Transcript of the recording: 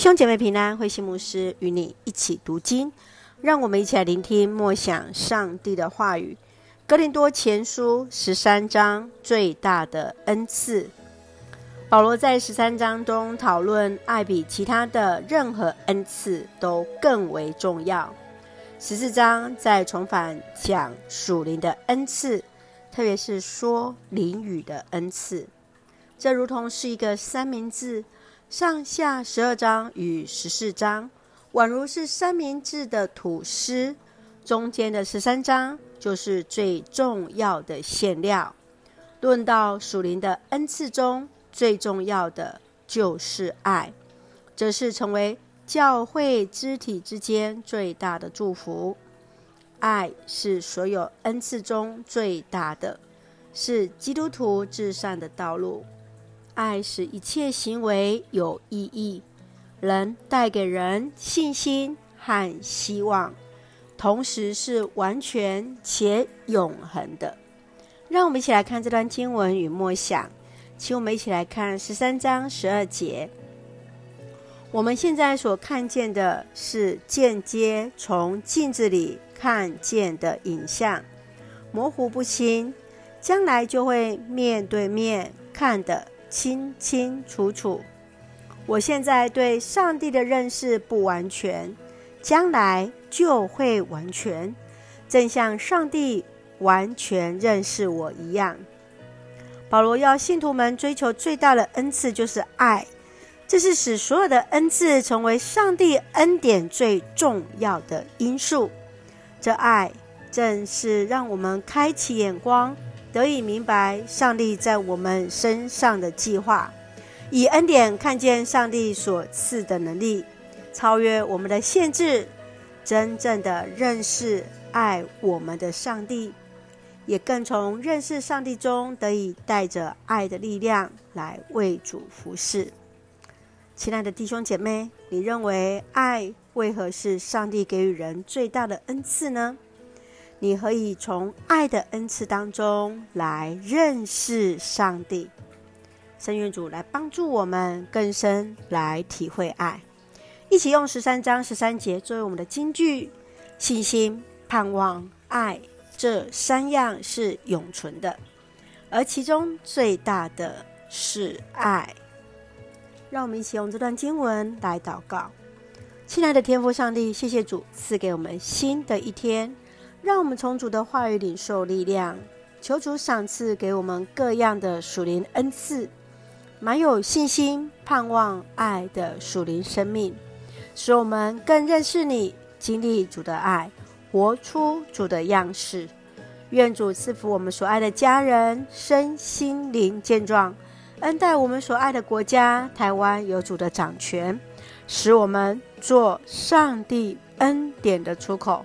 兄姐妹平安，慧馨牧师与你一起读经，让我们一起来聆听默想上帝的话语。哥林多前书十三章最大的恩赐，保罗在十三章中讨论爱比其他的任何恩赐都更为重要。十四章再重返讲属灵的恩赐，特别是说灵语的恩赐，这如同是一个三明治。上下十二章与十四章，宛如是三明治的吐司；中间的十三章就是最重要的馅料。论到属灵的恩赐中，最重要的就是爱，这是成为教会肢体之间最大的祝福。爱是所有恩赐中最大的，是基督徒至善的道路。爱使一切行为有意义，能带给人信心和希望，同时是完全且永恒的。让我们一起来看这段经文与默想，请我们一起来看十三章十二节。我们现在所看见的是间接从镜子里看见的影像，模糊不清，将来就会面对面看的。清清楚楚。我现在对上帝的认识不完全，将来就会完全，正像上帝完全认识我一样。保罗要信徒们追求最大的恩赐，就是爱，这是使所有的恩赐成为上帝恩典最重要的因素。这爱正是让我们开启眼光。得以明白上帝在我们身上的计划，以恩典看见上帝所赐的能力，超越我们的限制，真正的认识爱我们的上帝，也更从认识上帝中得以带着爱的力量来为主服侍。亲爱的弟兄姐妹，你认为爱为何是上帝给予人最大的恩赐呢？你可以从爱的恩赐当中来认识上帝，圣愿主来帮助我们更深来体会爱。一起用十三章十三节作为我们的金句：信心、盼望、爱，这三样是永存的，而其中最大的是爱。让我们一起用这段经文来祷告。亲爱的天父上帝，谢谢主赐给我们新的一天。让我们从主的话语领受力量，求主赏赐给我们各样的属灵恩赐，满有信心、盼望、爱的属灵生命，使我们更认识你，经历主的爱，活出主的样式。愿主赐福我们所爱的家人身心灵健壮，恩待我们所爱的国家台湾有主的掌权，使我们做上帝恩典的出口。